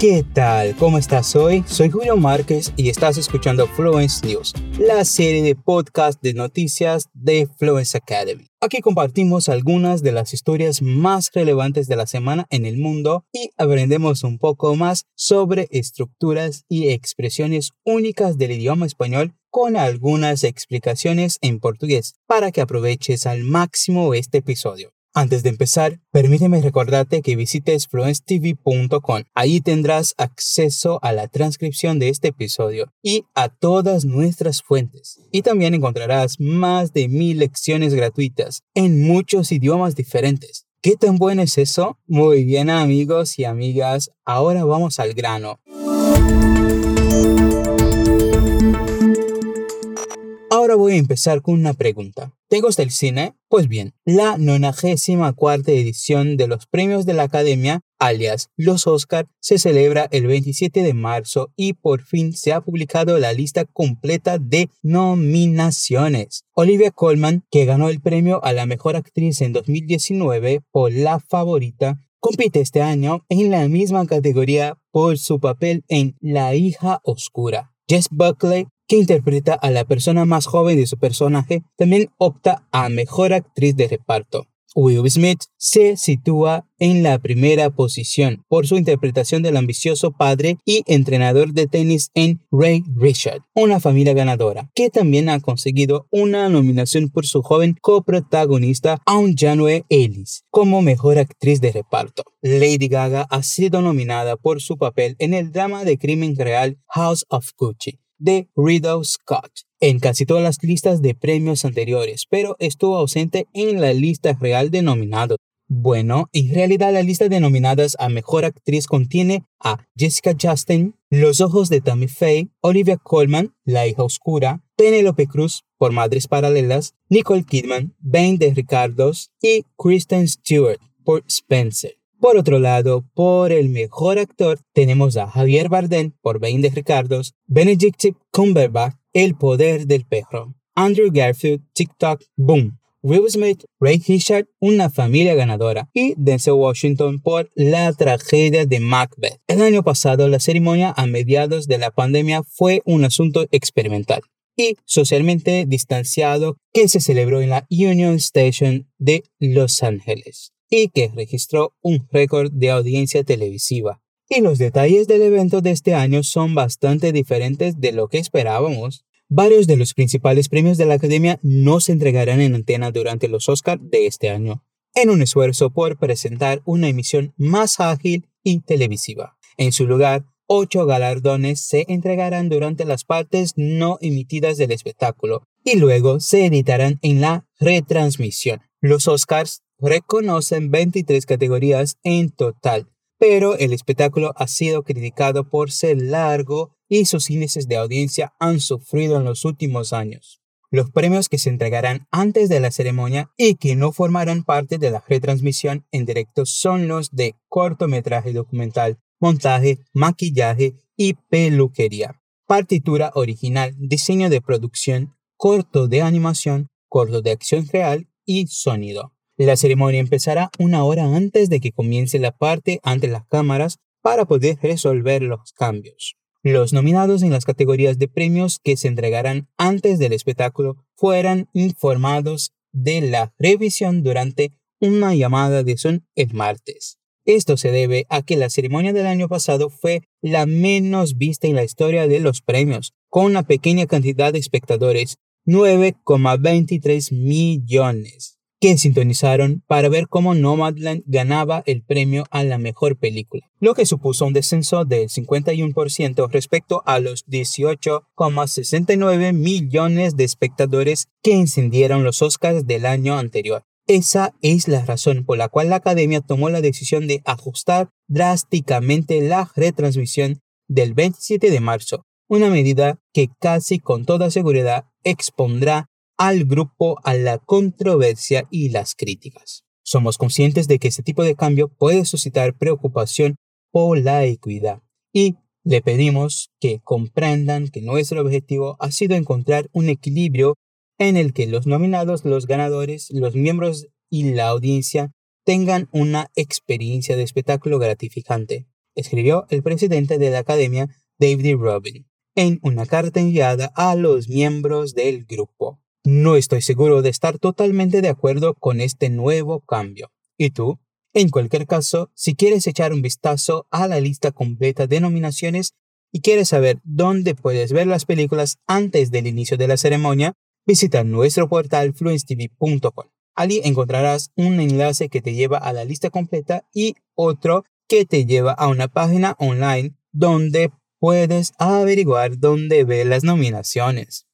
¿Qué tal? ¿Cómo estás hoy? Soy Julio Márquez y estás escuchando Fluence News, la serie de podcast de noticias de Fluence Academy. Aquí compartimos algunas de las historias más relevantes de la semana en el mundo y aprendemos un poco más sobre estructuras y expresiones únicas del idioma español con algunas explicaciones en portugués para que aproveches al máximo este episodio. Antes de empezar, permíteme recordarte que visites fluencetv.com. Ahí tendrás acceso a la transcripción de este episodio y a todas nuestras fuentes. Y también encontrarás más de mil lecciones gratuitas en muchos idiomas diferentes. ¿Qué tan bueno es eso? Muy bien amigos y amigas, ahora vamos al grano. Ahora voy a empezar con una pregunta. ¿Te gusta el cine? Pues bien, la 94 edición de los premios de la Academia, alias los Oscar, se celebra el 27 de marzo y por fin se ha publicado la lista completa de nominaciones. Olivia Colman, que ganó el premio a la mejor actriz en 2019 por La Favorita, compite este año en la misma categoría por su papel en La hija oscura. Jess Buckley que interpreta a la persona más joven de su personaje, también opta a Mejor Actriz de Reparto. Will Smith se sitúa en la primera posición por su interpretación del ambicioso padre y entrenador de tenis en Ray Richard, una familia ganadora, que también ha conseguido una nominación por su joven coprotagonista Aunjanue Ellis como mejor actriz de reparto. Lady Gaga ha sido nominada por su papel en el drama de crimen real House of Gucci de Riddle Scott en casi todas las listas de premios anteriores, pero estuvo ausente en la lista real de nominados. Bueno, en realidad la lista de nominadas a Mejor Actriz contiene a Jessica Chastain, Los Ojos de Tammy Faye, Olivia Colman, La Hija Oscura, Penelope Cruz por Madres Paralelas, Nicole Kidman, Ben de Ricardos y Kristen Stewart por Spencer. Por otro lado, por el mejor actor tenemos a Javier Bardem por 20 Ricardos, Benedict Cumberbatch, El poder del perro, Andrew Garfield, TikTok, Boom, Will Smith, Ray Richard, Una familia ganadora y Denzel Washington por La tragedia de Macbeth. El año pasado la ceremonia a mediados de la pandemia fue un asunto experimental y socialmente distanciado que se celebró en la Union Station de Los Ángeles y que registró un récord de audiencia televisiva. Y los detalles del evento de este año son bastante diferentes de lo que esperábamos. Varios de los principales premios de la Academia no se entregarán en antena durante los Oscars de este año, en un esfuerzo por presentar una emisión más ágil y televisiva. En su lugar, ocho galardones se entregarán durante las partes no emitidas del espectáculo y luego se editarán en la retransmisión. Los Oscars reconocen 23 categorías en total, pero el espectáculo ha sido criticado por ser largo y sus índices de audiencia han sufrido en los últimos años. Los premios que se entregarán antes de la ceremonia y que no formarán parte de la retransmisión en directo son los de cortometraje documental, montaje, maquillaje y peluquería, partitura original, diseño de producción, corto de animación, corto de acción real y sonido. La ceremonia empezará una hora antes de que comience la parte ante las cámaras para poder resolver los cambios. Los nominados en las categorías de premios que se entregarán antes del espectáculo fueran informados de la revisión durante una llamada de Zoom el martes. Esto se debe a que la ceremonia del año pasado fue la menos vista en la historia de los premios, con una pequeña cantidad de espectadores, 9,23 millones que sintonizaron para ver cómo Nomadland ganaba el premio a la mejor película, lo que supuso un descenso del 51% respecto a los 18,69 millones de espectadores que encendieron los Oscars del año anterior. Esa es la razón por la cual la Academia tomó la decisión de ajustar drásticamente la retransmisión del 27 de marzo, una medida que casi con toda seguridad expondrá al grupo a la controversia y las críticas. Somos conscientes de que este tipo de cambio puede suscitar preocupación por la equidad y le pedimos que comprendan que nuestro objetivo ha sido encontrar un equilibrio en el que los nominados, los ganadores, los miembros y la audiencia tengan una experiencia de espectáculo gratificante. escribió el presidente de la academia, David Robin, en una carta enviada a los miembros del grupo. No estoy seguro de estar totalmente de acuerdo con este nuevo cambio. ¿Y tú? En cualquier caso, si quieres echar un vistazo a la lista completa de nominaciones y quieres saber dónde puedes ver las películas antes del inicio de la ceremonia, visita nuestro portal fluencetv.com. Allí encontrarás un enlace que te lleva a la lista completa y otro que te lleva a una página online donde puedes averiguar dónde ver las nominaciones.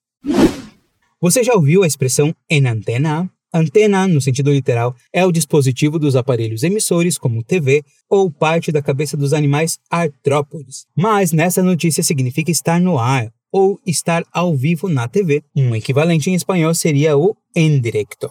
Você já ouviu a expressão em antena? Antena, no sentido literal, é o dispositivo dos aparelhos emissores, como TV, ou parte da cabeça dos animais artrópodes. Mas nessa notícia significa estar no ar ou estar ao vivo na TV. Um equivalente em espanhol seria o en directo.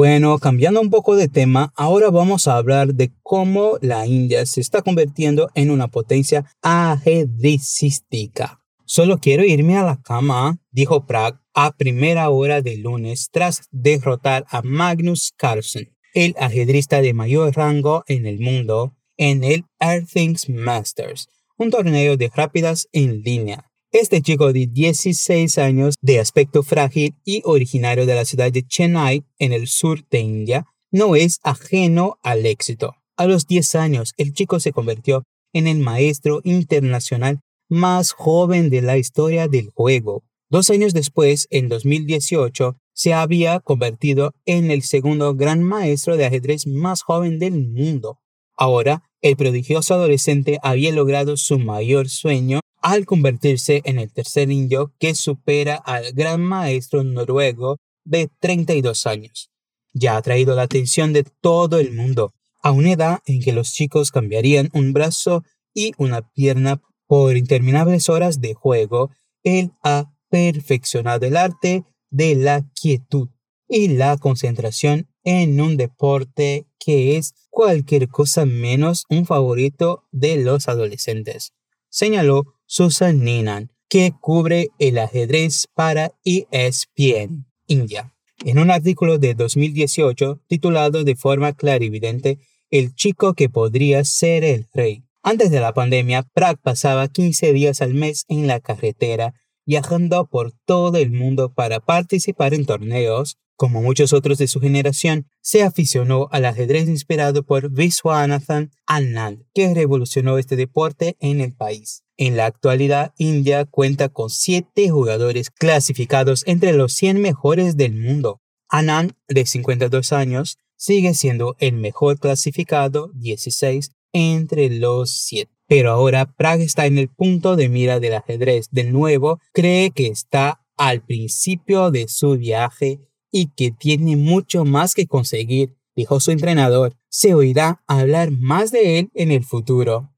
Bueno, cambiando un poco de tema, ahora vamos a hablar de cómo la India se está convirtiendo en una potencia ajedrecística. Solo quiero irme a la cama, dijo Prague a primera hora de lunes tras derrotar a Magnus Carlsen, el ajedrista de mayor rango en el mundo, en el Earthings Masters, un torneo de rápidas en línea. Este chico de 16 años, de aspecto frágil y originario de la ciudad de Chennai, en el sur de India, no es ajeno al éxito. A los 10 años, el chico se convirtió en el maestro internacional más joven de la historia del juego. Dos años después, en 2018, se había convertido en el segundo gran maestro de ajedrez más joven del mundo. Ahora, el prodigioso adolescente había logrado su mayor sueño al convertirse en el tercer indio que supera al gran maestro noruego de 32 años. Ya ha traído la atención de todo el mundo, a una edad en que los chicos cambiarían un brazo y una pierna por interminables horas de juego, él ha perfeccionado el arte de la quietud y la concentración en un deporte que es cualquier cosa menos un favorito de los adolescentes, señaló Susan Ninan, que cubre el ajedrez para ESPN India. En un artículo de 2018 titulado de forma clarividente El chico que podría ser el rey, antes de la pandemia, Prague pasaba 15 días al mes en la carretera, viajando por todo el mundo para participar en torneos. Como muchos otros de su generación, se aficionó al ajedrez inspirado por Viswanathan Anand, que revolucionó este deporte en el país. En la actualidad, India cuenta con 7 jugadores clasificados entre los 100 mejores del mundo. Anand, de 52 años, sigue siendo el mejor clasificado, 16, entre los siete. Pero ahora Prague está en el punto de mira del ajedrez. De nuevo, cree que está al principio de su viaje y que tiene mucho más que conseguir, dijo su entrenador. Se oirá hablar más de él en el futuro.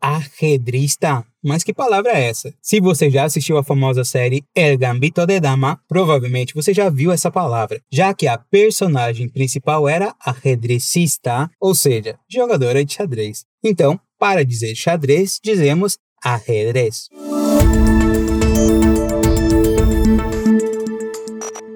Ajedrista. Mas que palavra é essa? Se você já assistiu a famosa série El Gambito de Dama, provavelmente você já viu essa palavra, já que a personagem principal era ajedrecista, ou seja, jogadora de xadrez. Então, para dizer xadrez, dizemos ajedrez.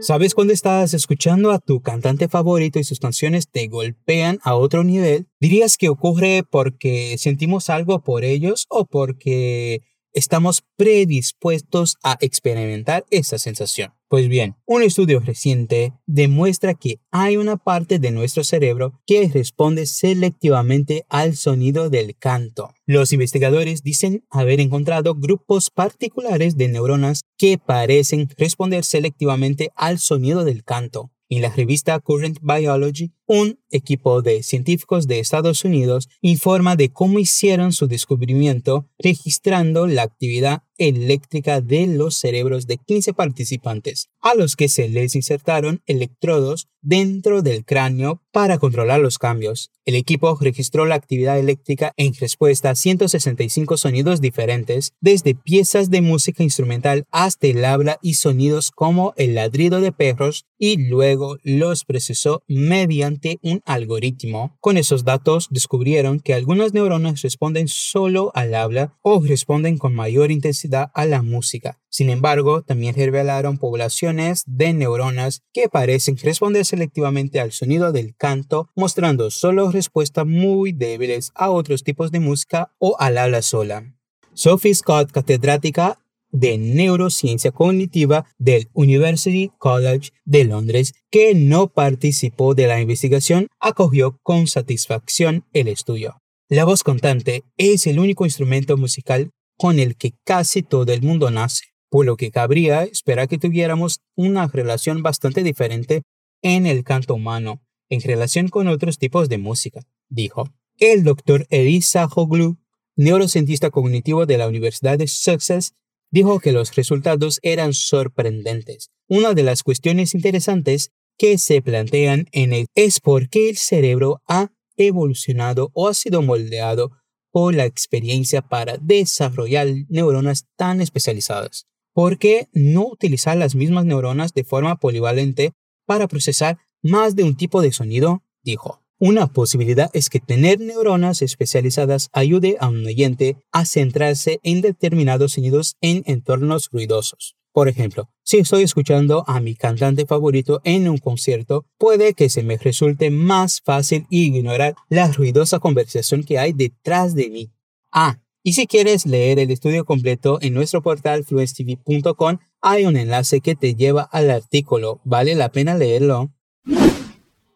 ¿Sabes cuando estás escuchando a tu cantante favorito y sus canciones te golpean a otro nivel? ¿Dirías que ocurre porque sentimos algo por ellos o porque estamos predispuestos a experimentar esa sensación? Pues bien, un estudio reciente demuestra que hay una parte de nuestro cerebro que responde selectivamente al sonido del canto. Los investigadores dicen haber encontrado grupos particulares de neuronas que parecen responder selectivamente al sonido del canto. En la revista Current Biology, un equipo de científicos de Estados Unidos informa de cómo hicieron su descubrimiento registrando la actividad eléctrica de los cerebros de 15 participantes, a los que se les insertaron electrodos dentro del cráneo para controlar los cambios. El equipo registró la actividad eléctrica en respuesta a 165 sonidos diferentes, desde piezas de música instrumental hasta el habla y sonidos como el ladrido de perros, y luego los procesó mediante mediante un algoritmo. Con esos datos descubrieron que algunas neuronas responden solo al habla o responden con mayor intensidad a la música. Sin embargo, también revelaron poblaciones de neuronas que parecen responder selectivamente al sonido del canto, mostrando solo respuestas muy débiles a otros tipos de música o al habla sola. Sophie Scott, catedrática de Neurociencia Cognitiva del University College de Londres, que no participó de la investigación, acogió con satisfacción el estudio. La voz contante es el único instrumento musical con el que casi todo el mundo nace, por lo que cabría esperar que tuviéramos una relación bastante diferente en el canto humano en relación con otros tipos de música, dijo. El doctor Elisa Hoglu, neurocientista cognitivo de la Universidad de Sussex, dijo que los resultados eran sorprendentes. Una de las cuestiones interesantes que se plantean en él es por qué el cerebro ha evolucionado o ha sido moldeado por la experiencia para desarrollar neuronas tan especializadas. ¿Por qué no utilizar las mismas neuronas de forma polivalente para procesar más de un tipo de sonido? dijo. Una posibilidad es que tener neuronas especializadas ayude a un oyente a centrarse en determinados sonidos en entornos ruidosos. Por ejemplo, si estoy escuchando a mi cantante favorito en un concierto, puede que se me resulte más fácil ignorar la ruidosa conversación que hay detrás de mí. Ah, y si quieres leer el estudio completo en nuestro portal fluencetv.com, hay un enlace que te lleva al artículo. Vale la pena leerlo.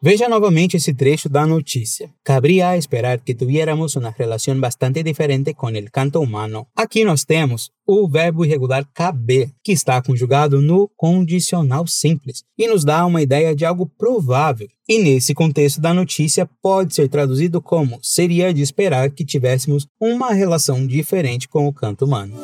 Veja novamente esse trecho da notícia. Cabría esperar que tuviéramos uma relação bastante diferente com o canto humano. Aqui nós temos o verbo irregular caber, que está conjugado no condicional simples e nos dá uma ideia de algo provável. E nesse contexto da notícia pode ser traduzido como seria de esperar que tivéssemos uma relação diferente com o canto humano.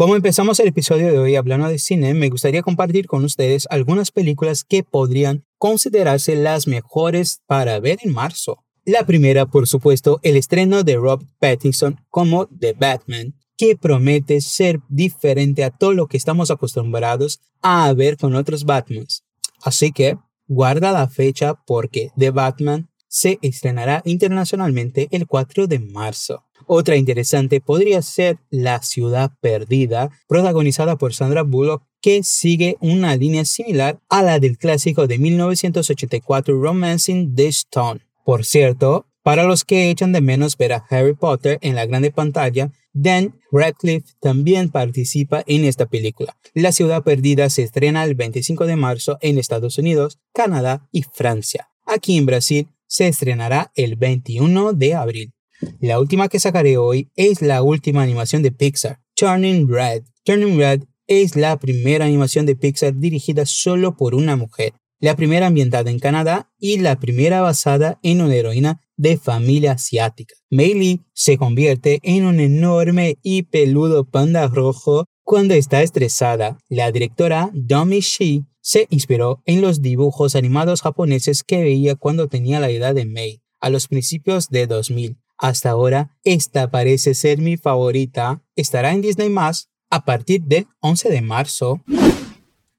Como empezamos el episodio de hoy hablando de cine, me gustaría compartir con ustedes algunas películas que podrían considerarse las mejores para ver en marzo. La primera, por supuesto, el estreno de Rob Pattinson como The Batman, que promete ser diferente a todo lo que estamos acostumbrados a ver con otros Batmans. Así que guarda la fecha porque The Batman se estrenará internacionalmente el 4 de marzo. Otra interesante podría ser La ciudad perdida, protagonizada por Sandra Bullock, que sigue una línea similar a la del clásico de 1984 Romancing the Stone. Por cierto, para los que echan de menos ver a Harry Potter en la grande pantalla, Dan Radcliffe también participa en esta película. La ciudad perdida se estrena el 25 de marzo en Estados Unidos, Canadá y Francia. Aquí en Brasil se estrenará el 21 de abril. La última que sacaré hoy es la última animación de Pixar, Turning Red. Turning Red es la primera animación de Pixar dirigida solo por una mujer, la primera ambientada en Canadá y la primera basada en una heroína de familia asiática. Mei Lee se convierte en un enorme y peludo panda rojo cuando está estresada. La directora Domi Shi se inspiró en los dibujos animados japoneses que veía cuando tenía la edad de Mei, a los principios de 2000. Hasta ahora, esta parece ser mi favorita. Estará en Disney Más a partir del 11 de março.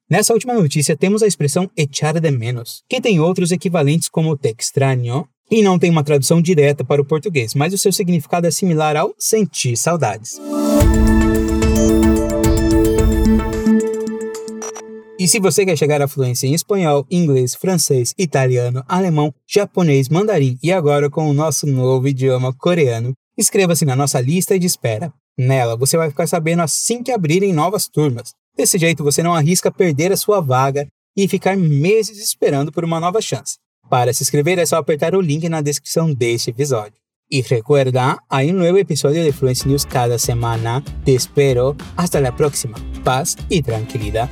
Nessa última notícia, temos a expressão echar de menos, que tem outros equivalentes como te extraño, e não tem uma tradução direta para o português, mas o seu significado é similar ao sentir saudades. E se você quer chegar à fluência em espanhol, inglês, francês, italiano, alemão, japonês, mandarim e agora com o nosso novo idioma coreano, inscreva-se na nossa lista de espera. Nela, você vai ficar sabendo assim que abrirem novas turmas. Desse jeito, você não arrisca perder a sua vaga e ficar meses esperando por uma nova chance. Para se inscrever é só apertar o link na descrição deste episódio. Y recuerda, hay un nuevo episodio de Fluency News cada semana. Te espero. Hasta la próxima. Paz y tranquilidad.